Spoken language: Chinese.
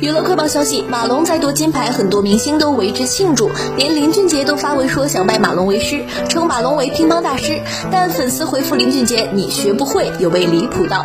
娱乐快报消息：马龙再夺金牌，很多明星都为之庆祝，连林俊杰都发文说想拜马龙为师，称马龙为乒乓大师。但粉丝回复林俊杰：“你学不会，有位离谱道。”